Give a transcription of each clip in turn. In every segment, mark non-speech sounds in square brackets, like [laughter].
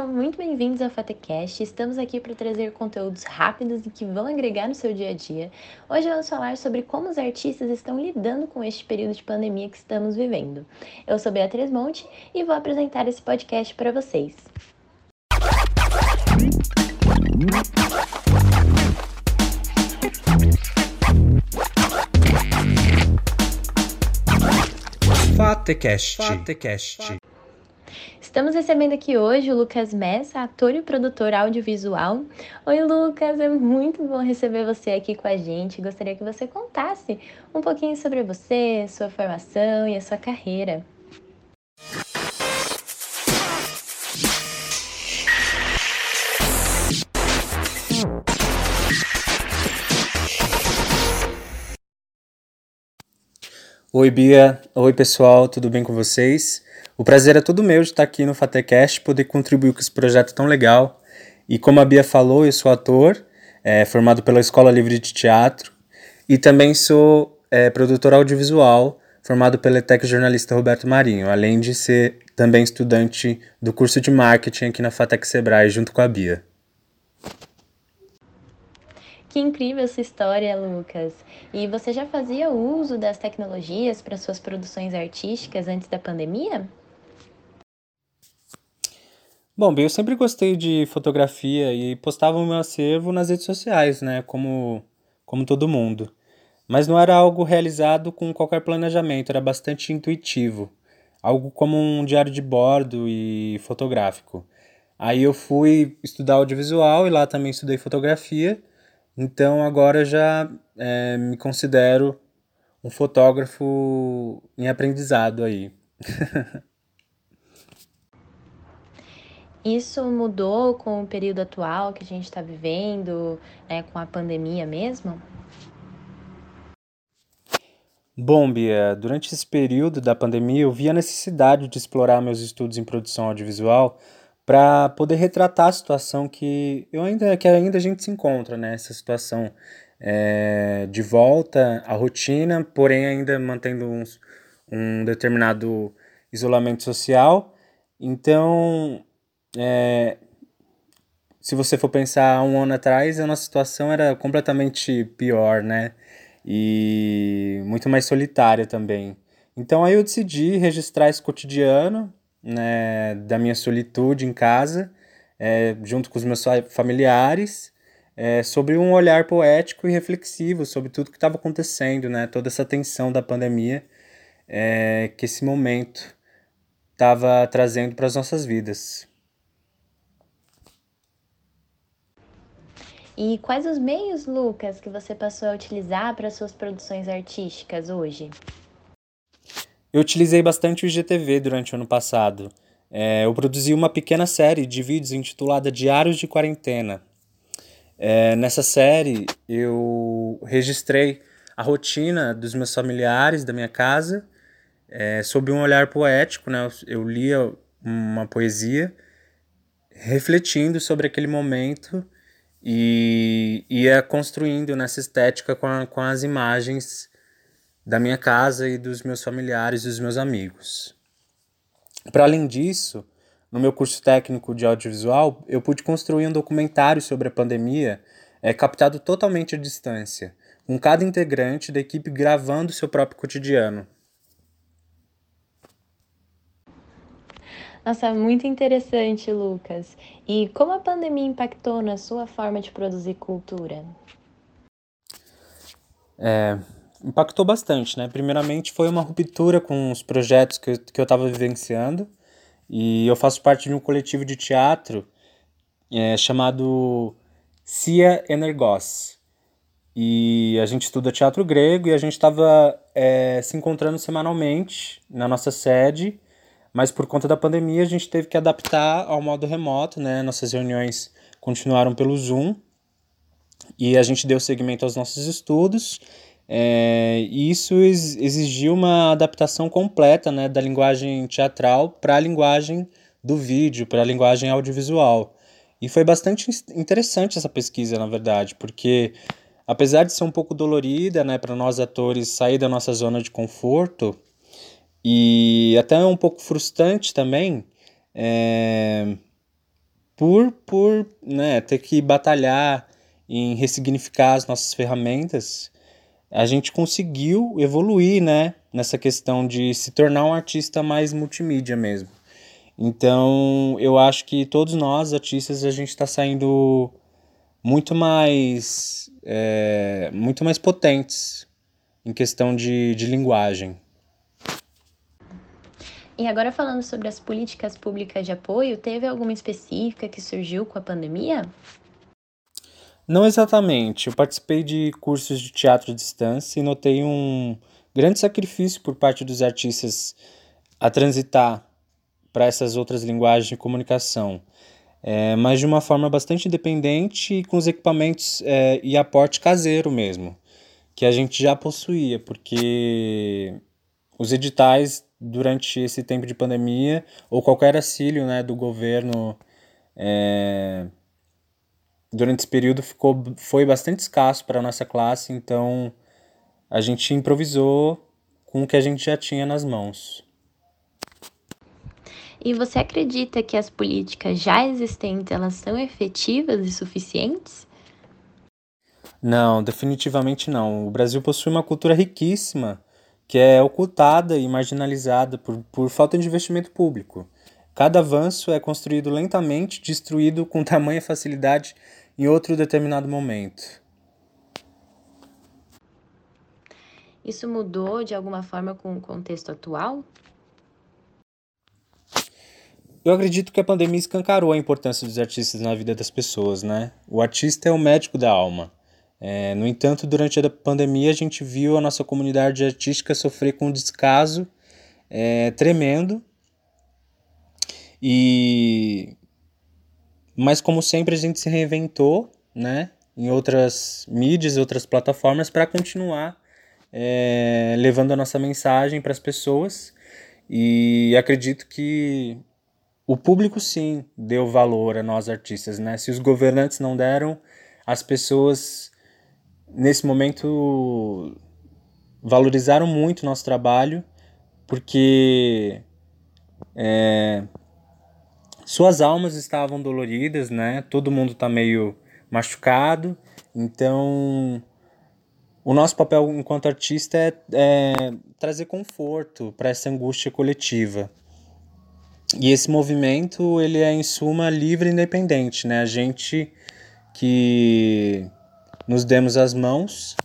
sejam muito bem-vindos ao FateCast. Estamos aqui para trazer conteúdos rápidos e que vão agregar no seu dia a dia. Hoje vamos falar sobre como os artistas estão lidando com este período de pandemia que estamos vivendo. Eu sou Beatriz Monte e vou apresentar esse podcast para vocês. FateCast. FateCast. Estamos recebendo aqui hoje o Lucas Messa, ator e produtor audiovisual. Oi, Lucas, é muito bom receber você aqui com a gente. Gostaria que você contasse um pouquinho sobre você, sua formação e a sua carreira. Oi, Bia. Oi, pessoal, tudo bem com vocês? O prazer é todo meu de estar aqui no Fatecast, poder contribuir com esse projeto tão legal. E como a Bia falou, eu sou ator, é, formado pela Escola Livre de Teatro, e também sou é, produtor audiovisual, formado pelo ETEC jornalista Roberto Marinho, além de ser também estudante do curso de marketing aqui na Fatec Sebrae, junto com a Bia. Que incrível essa história, Lucas. E você já fazia uso das tecnologias para suas produções artísticas antes da pandemia? Bom, eu sempre gostei de fotografia e postava o meu acervo nas redes sociais, né, como, como todo mundo. Mas não era algo realizado com qualquer planejamento, era bastante intuitivo. Algo como um diário de bordo e fotográfico. Aí eu fui estudar audiovisual e lá também estudei fotografia então agora já é, me considero um fotógrafo em aprendizado aí. [laughs] Isso mudou com o período atual que a gente está vivendo, né, com a pandemia mesmo? Bom, Bia, durante esse período da pandemia eu vi a necessidade de explorar meus estudos em produção audiovisual para poder retratar a situação que eu ainda que ainda a gente se encontra, né? Essa situação é, de volta à rotina, porém ainda mantendo um determinado isolamento social. Então, é, se você for pensar um ano atrás, a nossa situação era completamente pior, né? E muito mais solitária também. Então aí eu decidi registrar esse cotidiano né, da minha solitude em casa, é, junto com os meus familiares, é, sobre um olhar poético e reflexivo sobre tudo que estava acontecendo, né, toda essa tensão da pandemia é, que esse momento estava trazendo para as nossas vidas. E quais os meios, Lucas, que você passou a utilizar para suas produções artísticas hoje? Eu utilizei bastante o IGTV durante o ano passado. É, eu produzi uma pequena série de vídeos intitulada Diários de Quarentena. É, nessa série, eu registrei a rotina dos meus familiares, da minha casa, é, sob um olhar poético. Né? Eu lia uma poesia refletindo sobre aquele momento e ia construindo nessa estética com, a, com as imagens da minha casa e dos meus familiares e dos meus amigos. Para além disso, no meu curso técnico de audiovisual, eu pude construir um documentário sobre a pandemia, é, captado totalmente à distância, com cada integrante da equipe gravando seu próprio cotidiano. Nossa, muito interessante, Lucas. E como a pandemia impactou na sua forma de produzir cultura? É, impactou bastante, né? Primeiramente foi uma ruptura com os projetos que eu, que eu estava vivenciando e eu faço parte de um coletivo de teatro é, chamado Cia Energos. E a gente estuda teatro grego e a gente estava é, se encontrando semanalmente na nossa sede, mas por conta da pandemia a gente teve que adaptar ao modo remoto, né? Nossas reuniões continuaram pelo Zoom e a gente deu seguimento aos nossos estudos é, e isso exigiu uma adaptação completa né, da linguagem teatral para a linguagem do vídeo, para a linguagem audiovisual. E foi bastante interessante essa pesquisa, na verdade, porque apesar de ser um pouco dolorida né, para nós atores sair da nossa zona de conforto, e até um pouco frustrante também, é, por, por né, ter que batalhar em ressignificar as nossas ferramentas, a gente conseguiu evoluir, né, nessa questão de se tornar um artista mais multimídia mesmo. Então, eu acho que todos nós, artistas, a gente está saindo muito mais, é, muito mais potentes em questão de, de linguagem. E agora falando sobre as políticas públicas de apoio, teve alguma específica que surgiu com a pandemia? Não exatamente. Eu participei de cursos de teatro à distância e notei um grande sacrifício por parte dos artistas a transitar para essas outras linguagens de comunicação, é, mas de uma forma bastante independente e com os equipamentos é, e aporte caseiro mesmo, que a gente já possuía, porque os editais durante esse tempo de pandemia ou qualquer auxílio né, do governo é, durante esse período ficou, foi bastante escasso para a nossa classe, então a gente improvisou com o que a gente já tinha nas mãos. E você acredita que as políticas já existentes elas são efetivas e suficientes? Não, definitivamente não. O Brasil possui uma cultura riquíssima que é ocultada e marginalizada por, por falta de investimento público. Cada avanço é construído lentamente, destruído com tamanha facilidade em outro determinado momento. Isso mudou de alguma forma com o contexto atual? Eu acredito que a pandemia escancarou a importância dos artistas na vida das pessoas, né? O artista é o médico da alma. É, no entanto, durante a pandemia, a gente viu a nossa comunidade artística sofrer com um descaso é, tremendo. E mas como sempre a gente se reinventou, né, em outras mídias, outras plataformas para continuar é, levando a nossa mensagem para as pessoas. E acredito que o público sim deu valor a nós artistas, né? Se os governantes não deram, as pessoas nesse momento valorizaram muito o nosso trabalho, porque é, suas almas estavam doloridas, né? Todo mundo está meio machucado, então o nosso papel enquanto artista é, é trazer conforto para essa angústia coletiva. E esse movimento ele é em suma livre e independente, né? A gente que nos demos as mãos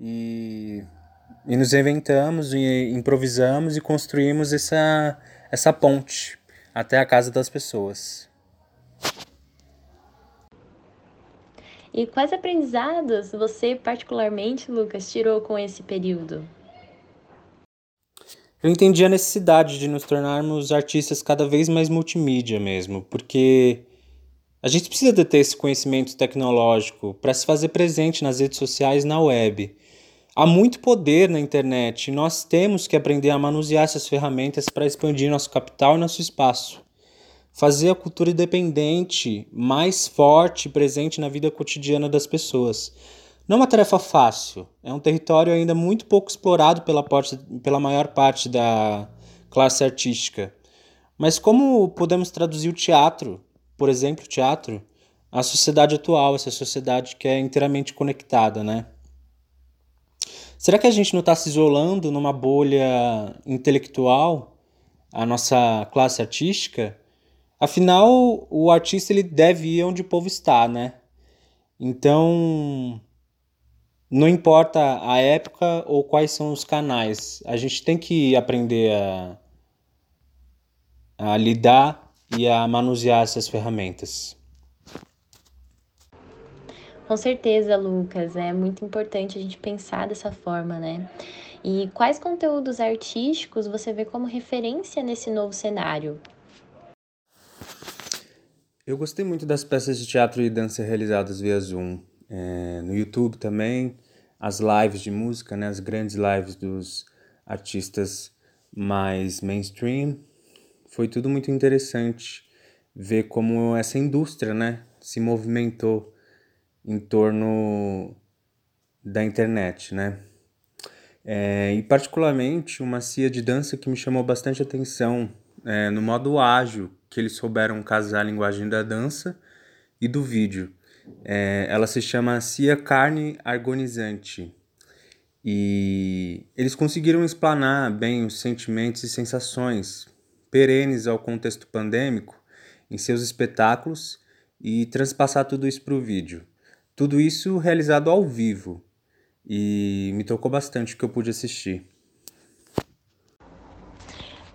e, e nos inventamos e improvisamos e construímos essa, essa ponte até a casa das pessoas. E quais aprendizados você, particularmente, Lucas, tirou com esse período? Eu entendi a necessidade de nos tornarmos artistas cada vez mais multimídia mesmo, porque a gente precisa de ter esse conhecimento tecnológico para se fazer presente nas redes sociais na web. Há muito poder na internet e nós temos que aprender a manusear essas ferramentas para expandir nosso capital e nosso espaço. Fazer a cultura independente mais forte e presente na vida cotidiana das pessoas. Não é uma tarefa fácil, é um território ainda muito pouco explorado pela, parte, pela maior parte da classe artística. Mas como podemos traduzir o teatro por exemplo, teatro, a sociedade atual, essa sociedade que é inteiramente conectada, né? Será que a gente não está se isolando numa bolha intelectual, a nossa classe artística? Afinal, o artista ele deve ir onde o povo está, né? Então, não importa a época ou quais são os canais, a gente tem que aprender a, a lidar e a manusear essas ferramentas. Com certeza, Lucas, é muito importante a gente pensar dessa forma, né? E quais conteúdos artísticos você vê como referência nesse novo cenário? Eu gostei muito das peças de teatro e dança realizadas via Zoom. É, no YouTube também, as lives de música, né, as grandes lives dos artistas mais mainstream foi tudo muito interessante ver como essa indústria, né, se movimentou em torno da internet, né? É, e particularmente uma cia de dança que me chamou bastante atenção é, no modo ágil que eles souberam casar a linguagem da dança e do vídeo. É, ela se chama Cia Carne Argonizante. E eles conseguiram explanar bem os sentimentos e sensações perenes ao contexto pandêmico em seus espetáculos e transpassar tudo isso para o vídeo. Tudo isso realizado ao vivo e me tocou bastante o que eu pude assistir.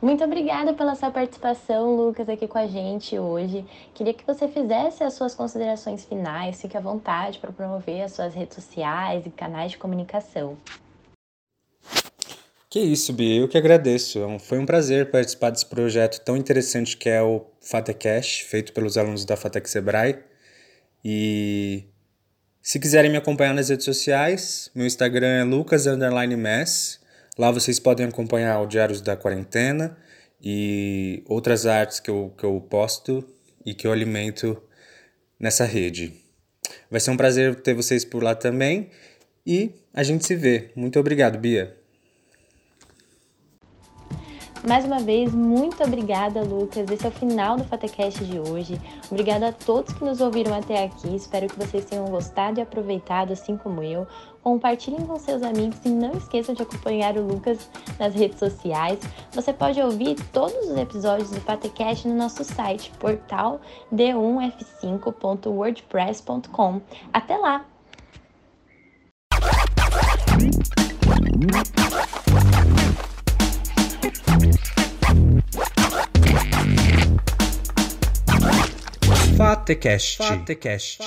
Muito obrigada pela sua participação, Lucas, aqui com a gente hoje. Queria que você fizesse as suas considerações finais, fique à vontade para promover as suas redes sociais e canais de comunicação. Que isso, Bia, eu que agradeço. É foi um prazer participar desse projeto tão interessante que é o FateCast, feito pelos alunos da FATEC Sebrae. E se quiserem me acompanhar nas redes sociais, meu Instagram é lucas_mess Lá vocês podem acompanhar o Diários da Quarentena e outras artes que eu, que eu posto e que eu alimento nessa rede. Vai ser um prazer ter vocês por lá também e a gente se vê. Muito obrigado, Bia. Mais uma vez, muito obrigada, Lucas. Esse é o final do Fatecast de hoje. Obrigada a todos que nos ouviram até aqui. Espero que vocês tenham gostado e aproveitado, assim como eu. Compartilhem com seus amigos e não esqueçam de acompanhar o Lucas nas redes sociais. Você pode ouvir todos os episódios do Fatecast no nosso site, portal d1f5.wordpress.com. Até lá! Fatecast. Fatecast.